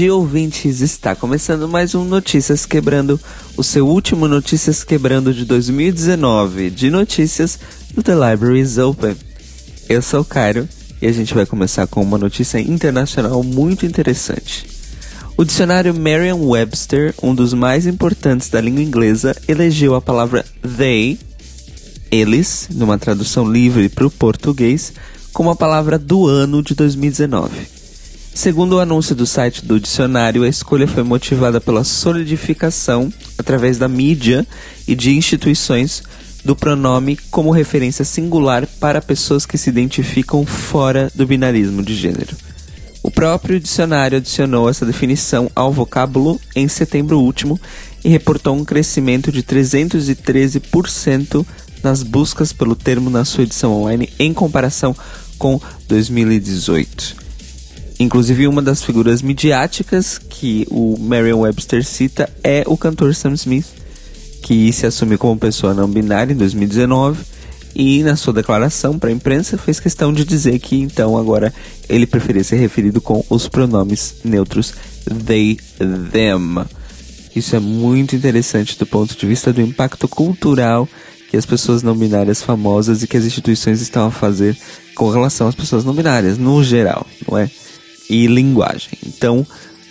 Dia, ouvintes! Está começando mais um Notícias Quebrando, o seu último Notícias Quebrando de 2019 de notícias do The Library is Open. Eu sou o Cairo e a gente vai começar com uma notícia internacional muito interessante. O dicionário Merriam-Webster, um dos mais importantes da língua inglesa, elegeu a palavra they, eles, numa tradução livre para o português, como a palavra do ano de 2019. Segundo o anúncio do site do dicionário, a escolha foi motivada pela solidificação, através da mídia e de instituições, do pronome como referência singular para pessoas que se identificam fora do binarismo de gênero. O próprio dicionário adicionou essa definição ao vocábulo em setembro último e reportou um crescimento de 313% nas buscas pelo termo na sua edição online em comparação com 2018. Inclusive, uma das figuras midiáticas que o Merriam-Webster cita é o cantor Sam Smith, que se assumiu como pessoa não binária em 2019 e na sua declaração para a imprensa fez questão de dizer que então agora ele preferia ser referido com os pronomes neutros they, them. Isso é muito interessante do ponto de vista do impacto cultural que as pessoas não binárias famosas e que as instituições estão a fazer com relação às pessoas não binárias no geral, não é? E linguagem. Então,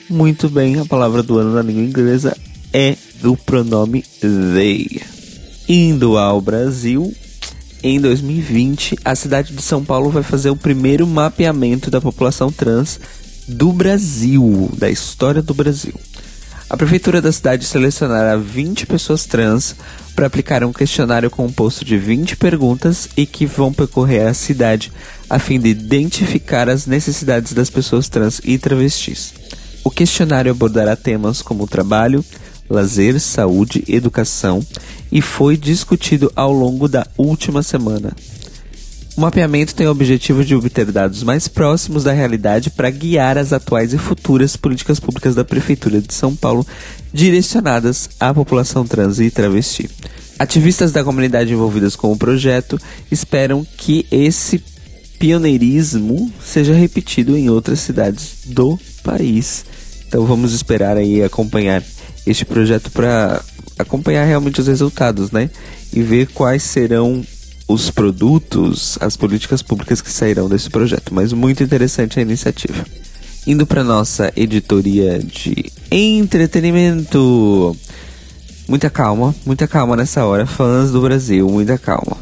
muito bem, a palavra do ano na língua inglesa é do pronome they. Indo ao Brasil, em 2020, a cidade de São Paulo vai fazer o primeiro mapeamento da população trans do Brasil, da história do Brasil. A prefeitura da cidade selecionará 20 pessoas trans para aplicar um questionário composto de 20 perguntas e que vão percorrer a cidade a fim de identificar as necessidades das pessoas trans e travestis. O questionário abordará temas como trabalho, lazer, saúde, educação e foi discutido ao longo da última semana. O mapeamento tem o objetivo de obter dados mais próximos da realidade para guiar as atuais e futuras políticas públicas da Prefeitura de São Paulo direcionadas à população trans e travesti. Ativistas da comunidade envolvidas com o projeto esperam que esse pioneirismo seja repetido em outras cidades do país. Então vamos esperar aí acompanhar este projeto para acompanhar realmente os resultados, né? E ver quais serão os produtos, as políticas públicas que sairão desse projeto. Mas muito interessante a iniciativa. Indo para nossa editoria de entretenimento. Muita calma, muita calma nessa hora, fãs do Brasil, muita calma.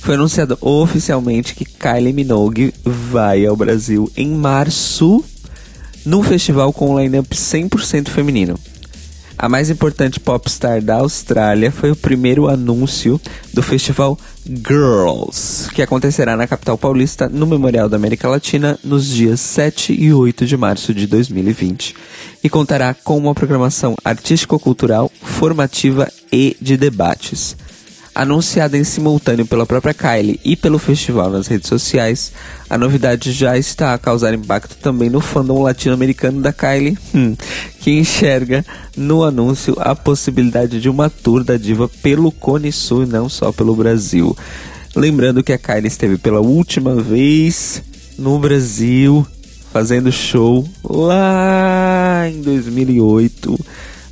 Foi anunciado oficialmente que Kylie Minogue vai ao Brasil em março, num festival com um line-up 100% feminino. A mais importante popstar da Austrália foi o primeiro anúncio do festival Girls, que acontecerá na capital paulista no Memorial da América Latina nos dias 7 e 8 de março de 2020 e contará com uma programação artístico-cultural, formativa e de debates. Anunciada em simultâneo pela própria Kylie e pelo festival nas redes sociais, a novidade já está a causar impacto também no fandom latino-americano da Kylie, hum, que enxerga no anúncio a possibilidade de uma tour da diva pelo Cone Sul e não só pelo Brasil. Lembrando que a Kylie esteve pela última vez no Brasil fazendo show lá em 2008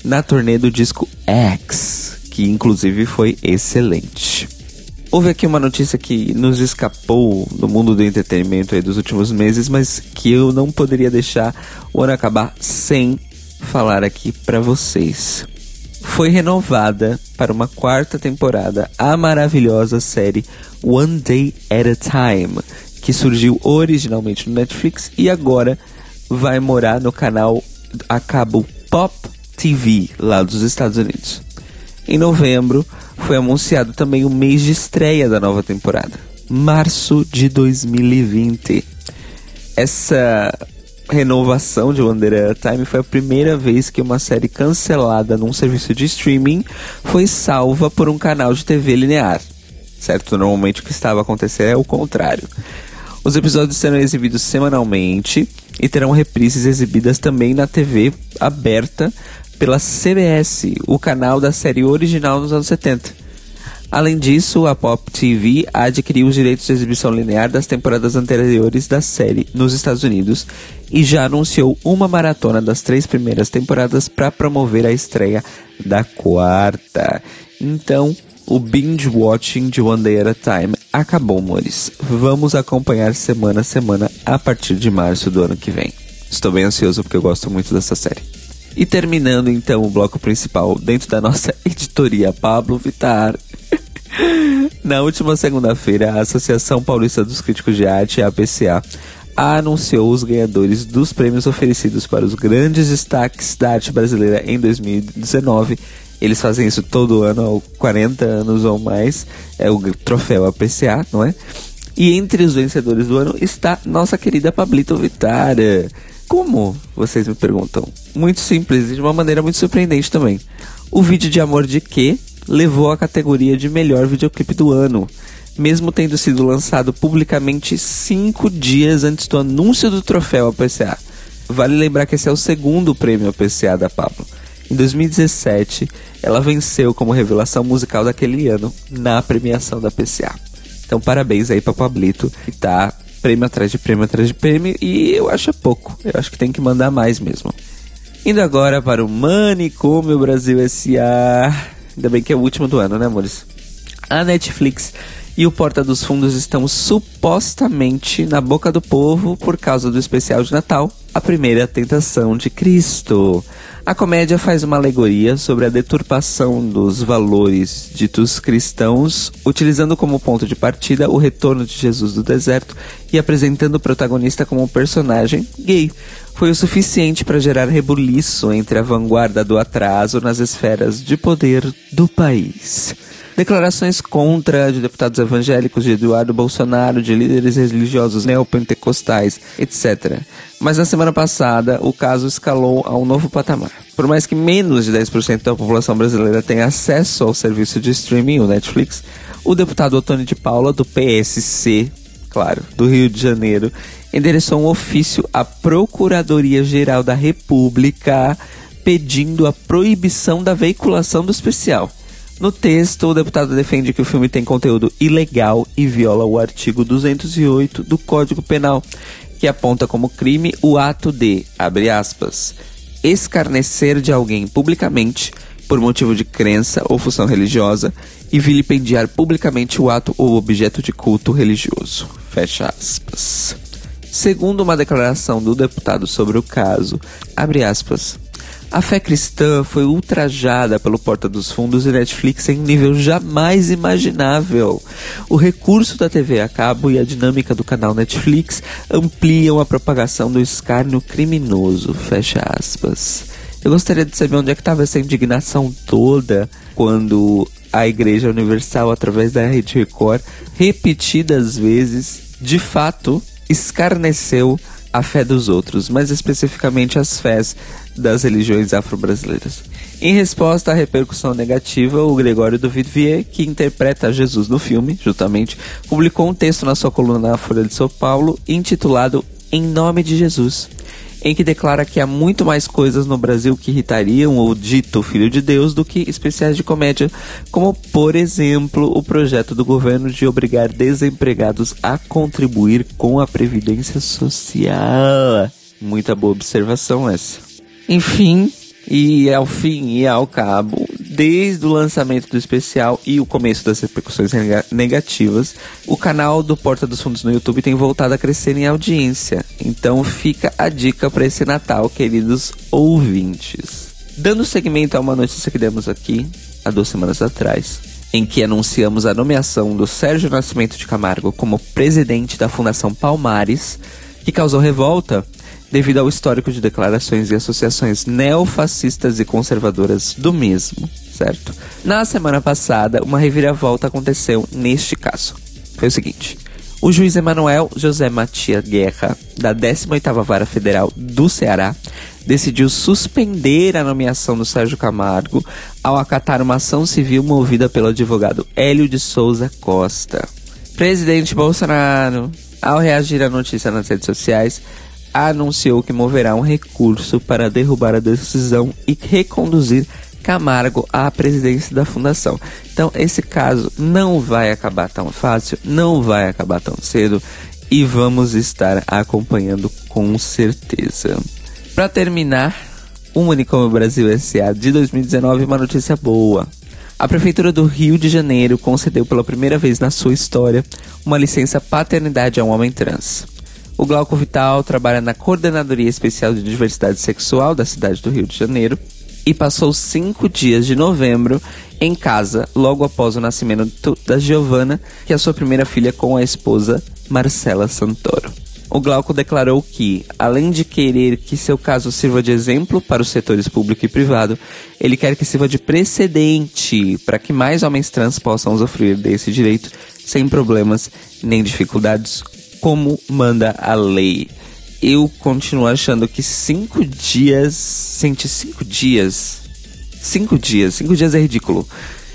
na turnê do disco X que inclusive foi excelente. Houve aqui uma notícia que nos escapou do mundo do entretenimento dos últimos meses, mas que eu não poderia deixar o ano acabar sem falar aqui para vocês. Foi renovada para uma quarta temporada a maravilhosa série One Day at a Time, que surgiu originalmente no Netflix e agora vai morar no canal a cabo Pop TV lá dos Estados Unidos. Em novembro, foi anunciado também o mês de estreia da nova temporada, março de 2020. Essa renovação de Wonder Time foi a primeira vez que uma série cancelada num serviço de streaming foi salva por um canal de TV linear. Certo? Normalmente o que estava acontecendo é o contrário. Os episódios serão exibidos semanalmente e terão reprises exibidas também na TV aberta pela CBS, o canal da série original nos anos 70. Além disso, a Pop TV adquiriu os direitos de exibição linear das temporadas anteriores da série nos Estados Unidos e já anunciou uma maratona das três primeiras temporadas para promover a estreia da quarta. Então, o binge watching de One Day at a Time acabou, amores. Vamos acompanhar semana a semana a partir de março do ano que vem. Estou bem ansioso porque eu gosto muito dessa série. E terminando então o bloco principal dentro da nossa editoria Pablo Vitar. Na última segunda-feira, a Associação Paulista dos Críticos de Arte, a APCA, anunciou os ganhadores dos prêmios oferecidos para os grandes destaques da arte brasileira em 2019. Eles fazem isso todo ano, há 40 anos ou mais. É o troféu APCA, não é? E entre os vencedores do ano está nossa querida Pablito Vitara. Como? Vocês me perguntam. Muito simples e de uma maneira muito surpreendente também. O vídeo de amor de que levou a categoria de melhor videoclipe do ano, mesmo tendo sido lançado publicamente cinco dias antes do anúncio do troféu APCA. Vale lembrar que esse é o segundo prêmio APCA da Pablo. Em 2017, ela venceu como revelação musical daquele ano na premiação da PCA. Então, parabéns aí pra Pablito, que tá prêmio atrás de prêmio atrás de prêmio e eu acho pouco. Eu acho que tem que mandar mais mesmo. Indo agora para o Manicômio Brasil S.A. Ainda bem que é o último do ano, né, amores? A Netflix e o Porta dos Fundos estão supostamente na boca do povo por causa do especial de Natal, A Primeira Tentação de Cristo. A comédia faz uma alegoria sobre a deturpação dos valores ditos cristãos, utilizando como ponto de partida o retorno de Jesus do deserto e apresentando o protagonista como um personagem gay. Foi o suficiente para gerar rebuliço entre a vanguarda do atraso nas esferas de poder do país. Declarações contra de deputados evangélicos, de Eduardo Bolsonaro, de líderes religiosos neopentecostais, etc. Mas na semana passada, o caso escalou a um novo patamar. Por mais que menos de 10% da população brasileira tenha acesso ao serviço de streaming, o Netflix, o deputado Otônio de Paula, do PSC, claro, do Rio de Janeiro, endereçou um ofício à Procuradoria-Geral da República pedindo a proibição da veiculação do especial. No texto, o deputado defende que o filme tem conteúdo ilegal e viola o artigo 208 do Código Penal, que aponta como crime o ato de, abre aspas, escarnecer de alguém publicamente por motivo de crença ou função religiosa e vilipendiar publicamente o ato ou objeto de culto religioso. Fecha aspas. Segundo uma declaração do deputado sobre o caso, abre aspas, a fé cristã foi ultrajada pelo Porta dos Fundos e Netflix em um nível jamais imaginável. O recurso da TV a cabo e a dinâmica do canal Netflix ampliam a propagação do escárnio criminoso. Fecha aspas. Eu gostaria de saber onde é que estava essa indignação toda quando a Igreja Universal, através da Rede Record, repetidas vezes, de fato, escarneceu a fé dos outros, mais especificamente as fés das religiões afro-brasileiras. Em resposta à repercussão negativa, o Gregório do que interpreta Jesus no filme, justamente, publicou um texto na sua coluna na Folha de São Paulo intitulado Em Nome de Jesus, em que declara que há muito mais coisas no Brasil que irritariam o dito Filho de Deus do que especiais de comédia, como, por exemplo, o projeto do governo de obrigar desempregados a contribuir com a Previdência Social. Muita boa observação essa. Enfim, e ao fim e ao cabo, desde o lançamento do especial e o começo das repercussões negativas, o canal do Porta dos Fundos no YouTube tem voltado a crescer em audiência. Então fica a dica para esse Natal, queridos ouvintes. Dando seguimento a uma notícia que demos aqui há duas semanas atrás, em que anunciamos a nomeação do Sérgio Nascimento de Camargo como presidente da Fundação Palmares, que causou revolta devido ao histórico de declarações e associações neofascistas e conservadoras do mesmo, certo? Na semana passada, uma reviravolta aconteceu neste caso. Foi o seguinte: o juiz Emanuel José Matias Guerra, da 18ª Vara Federal do Ceará, decidiu suspender a nomeação do Sérgio Camargo ao acatar uma ação civil movida pelo advogado Hélio de Souza Costa. Presidente Bolsonaro, ao reagir à notícia nas redes sociais, anunciou que moverá um recurso para derrubar a decisão e reconduzir Camargo à presidência da fundação. Então, esse caso não vai acabar tão fácil, não vai acabar tão cedo e vamos estar acompanhando com certeza. Para terminar, o Unicom Brasil SA de 2019, uma notícia boa. A Prefeitura do Rio de Janeiro concedeu pela primeira vez na sua história uma licença paternidade a um homem trans. O Glauco Vital trabalha na Coordenadoria Especial de Diversidade Sexual da cidade do Rio de Janeiro e passou cinco dias de novembro em casa logo após o nascimento da Giovana, que é a sua primeira filha com a esposa Marcela Santoro. O Glauco declarou que, além de querer que seu caso sirva de exemplo para os setores público e privado, ele quer que sirva de precedente para que mais homens trans possam usufruir desse direito sem problemas nem dificuldades, como manda a lei. Eu continuo achando que cinco dias. Sente cinco dias. Cinco dias. Cinco dias é ridículo.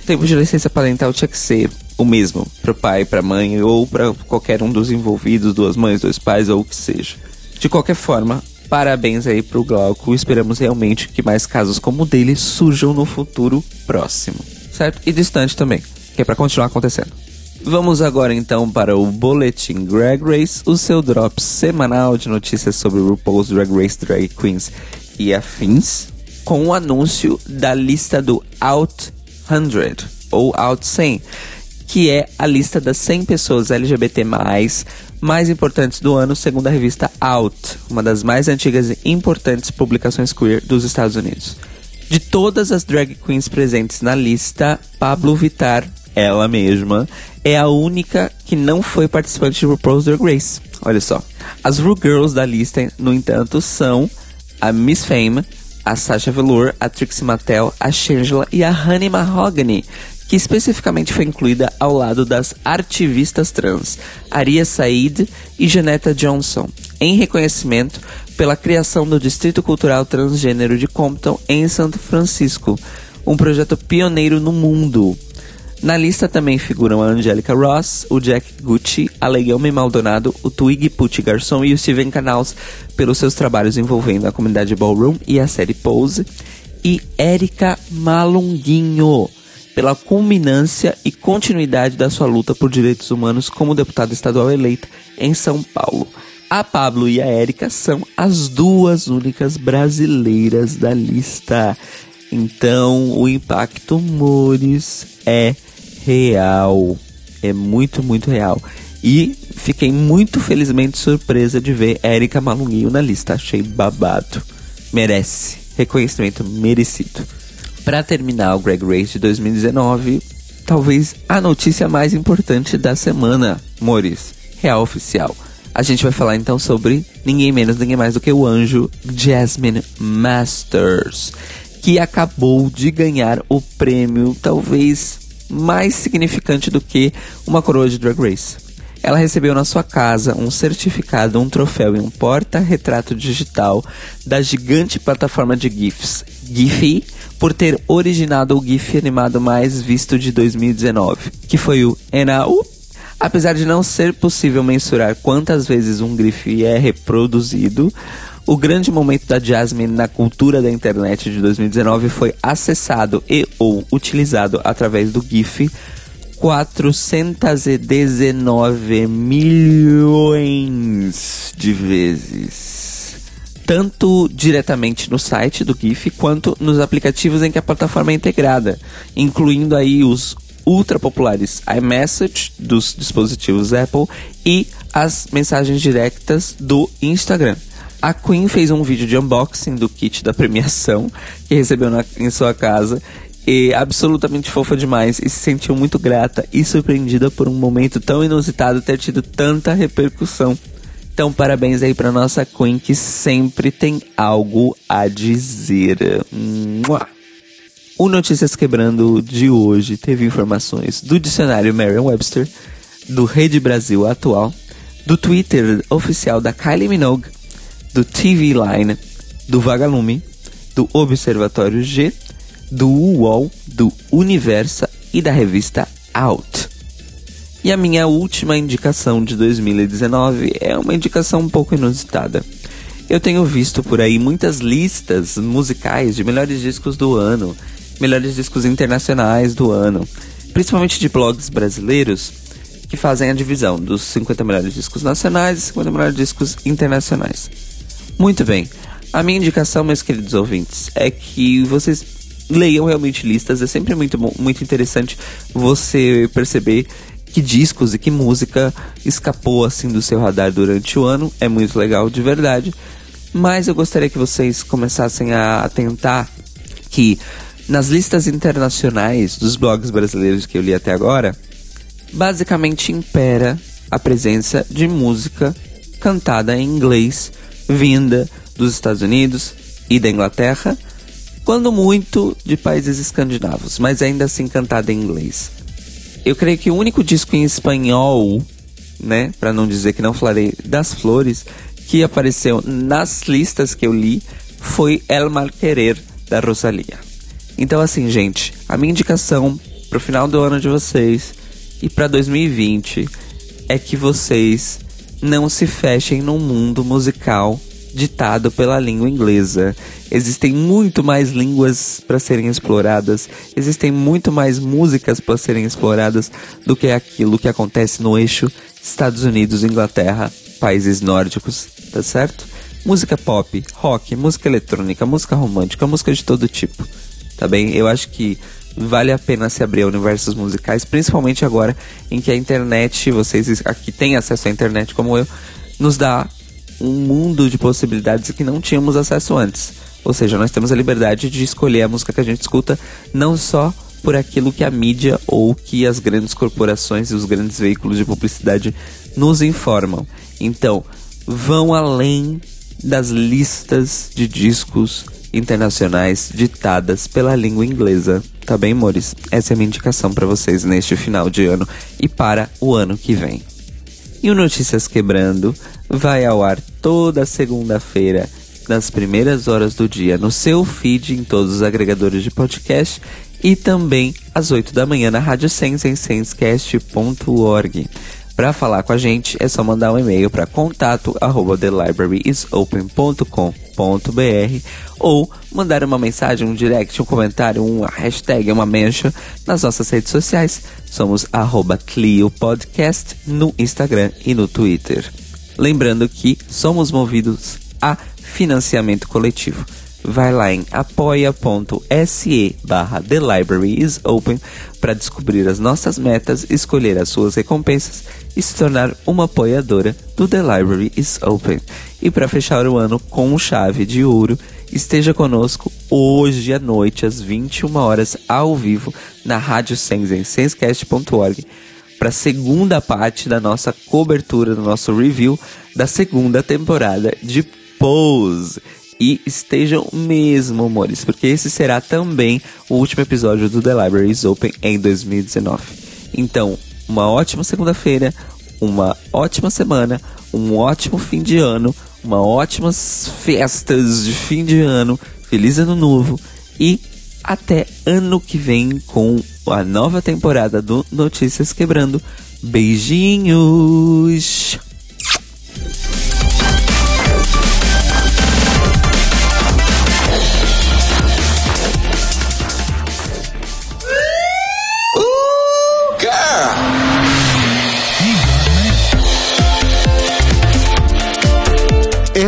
Tempo de licença parental tinha que ser o mesmo para o pai, para a mãe ou para qualquer um dos envolvidos, duas mães, dois pais ou o que seja. De qualquer forma, parabéns aí pro Glauco. Esperamos realmente que mais casos como o dele surjam no futuro próximo, certo? E distante também, que é para continuar acontecendo. Vamos agora então para o Boletim Drag Race, o seu drop semanal de notícias sobre RuPaul's Drag Race Drag Queens e afins, com o anúncio da lista do Out 100 ou Out 100 que é a lista das 100 pessoas LGBT+, mais importantes do ano, segundo a revista Out, uma das mais antigas e importantes publicações queer dos Estados Unidos. De todas as drag queens presentes na lista, Pablo Vittar, ela mesma, é a única que não foi participante de RuPaul's Drag Race. Olha só. As Ru Girls da lista, no entanto, são a Miss Fame, a Sasha Velour, a Trixie Mattel, a Shangela e a Honey Mahogany, que especificamente foi incluída ao lado das ativistas trans Aria Said e Janetta Johnson, em reconhecimento pela criação do Distrito Cultural Transgênero de Compton em São Francisco, um projeto pioneiro no mundo. Na lista também figuram a Angélica Ross, o Jack Gucci, a Leguilme Maldonado, o Twig Pucci Garçon e o Steven Canals pelos seus trabalhos envolvendo a comunidade Ballroom e a série Pose, e Erika Malunguinho, pela culminância e continuidade da sua luta por direitos humanos como deputada estadual eleita em São Paulo. A Pablo e a Érica são as duas únicas brasileiras da lista. Então, o impacto Mores é real. É muito, muito real. E fiquei muito felizmente surpresa de ver Érica Malunguinho na lista. Achei babado. Merece. Reconhecimento merecido. Para terminar o Greg Race de 2019, talvez a notícia mais importante da semana, Mores, real oficial. A gente vai falar então sobre ninguém menos, ninguém mais do que o anjo Jasmine Masters, que acabou de ganhar o prêmio talvez mais significante do que uma coroa de Drag Race. Ela recebeu na sua casa um certificado, um troféu e um porta-retrato digital da gigante plataforma de GIFs, Giphy, por ter originado o GIF animado mais visto de 2019, que foi o Enau. Apesar de não ser possível mensurar quantas vezes um GIF é reproduzido, o grande momento da Jasmine na cultura da internet de 2019 foi acessado e ou utilizado através do GIF 419 milhões de vezes tanto diretamente no site do GIF quanto nos aplicativos em que a plataforma é integrada, incluindo aí os ultra populares iMessage dos dispositivos Apple e as mensagens diretas do Instagram. A Queen fez um vídeo de unboxing do kit da premiação que recebeu na, em sua casa e absolutamente fofa demais e se sentiu muito grata e surpreendida por um momento tão inusitado ter tido tanta repercussão. Então, parabéns aí pra nossa Queen que sempre tem algo a dizer. Mua! O Notícias Quebrando de hoje teve informações do dicionário Merriam-Webster, do Rede Brasil Atual, do Twitter oficial da Kylie Minogue, do TV Line, do Vagalume, do Observatório G, do UOL, do Universa e da revista Out. E a minha última indicação de 2019 é uma indicação um pouco inusitada. Eu tenho visto por aí muitas listas musicais de melhores discos do ano melhores discos internacionais do ano, principalmente de blogs brasileiros que fazem a divisão dos 50 melhores discos nacionais e 50 melhores discos internacionais. Muito bem. A minha indicação, meus queridos ouvintes, é que vocês leiam realmente listas. É sempre muito, muito interessante você perceber que discos e que música escapou assim do seu radar durante o ano. É muito legal de verdade. Mas eu gostaria que vocês começassem a atentar que nas listas internacionais dos blogs brasileiros que eu li até agora, basicamente impera a presença de música cantada em inglês vinda dos Estados Unidos e da Inglaterra, quando muito de países escandinavos, mas ainda assim cantada em inglês. Eu creio que o único disco em espanhol, né, para não dizer que não falarei das flores, que apareceu nas listas que eu li foi El Mal Querer da Rosalia. Então assim, gente, a minha indicação pro final do ano de vocês e para 2020 é que vocês não se fechem num mundo musical ditado pela língua inglesa. Existem muito mais línguas para serem exploradas, existem muito mais músicas para serem exploradas do que aquilo que acontece no eixo Estados Unidos, Inglaterra, países nórdicos, tá certo? Música pop, rock, música eletrônica, música romântica, música de todo tipo, tá bem? Eu acho que vale a pena se abrir a universos musicais, principalmente agora em que a internet, vocês aqui têm acesso à internet como eu, nos dá um mundo de possibilidades que não tínhamos acesso antes. Ou seja, nós temos a liberdade de escolher a música que a gente escuta, não só por aquilo que a mídia ou que as grandes corporações e os grandes veículos de publicidade nos informam. Então, vão além das listas de discos internacionais ditadas pela língua inglesa. Tá bem, amores? Essa é a minha indicação para vocês neste final de ano e para o ano que vem. E o Notícias Quebrando vai ao ar toda segunda-feira, nas primeiras horas do dia, no seu feed em todos os agregadores de podcast e também às 8 da manhã na Rádio Sense em sensecast.org. Para falar com a gente é só mandar um e-mail para contato thelibraryisopen.com.br ou mandar uma mensagem, um direct, um comentário, uma hashtag, uma mention nas nossas redes sociais. Somos arroba Clio Podcast no Instagram e no Twitter. Lembrando que somos movidos a financiamento coletivo vai lá em apoia.se barra The Library is Open para descobrir as nossas metas, escolher as suas recompensas e se tornar uma apoiadora do The Library is Open. E para fechar o ano com chave de ouro, esteja conosco hoje à noite às 21 horas ao vivo na Rádio Sens em senscast.org para a segunda parte da nossa cobertura, do nosso review da segunda temporada de Pose. E estejam mesmo, amores, porque esse será também o último episódio do The Library is Open em 2019. Então, uma ótima segunda-feira, uma ótima semana, um ótimo fim de ano, uma ótimas festas de fim de ano, feliz ano novo e até ano que vem com a nova temporada do Notícias Quebrando. Beijinhos!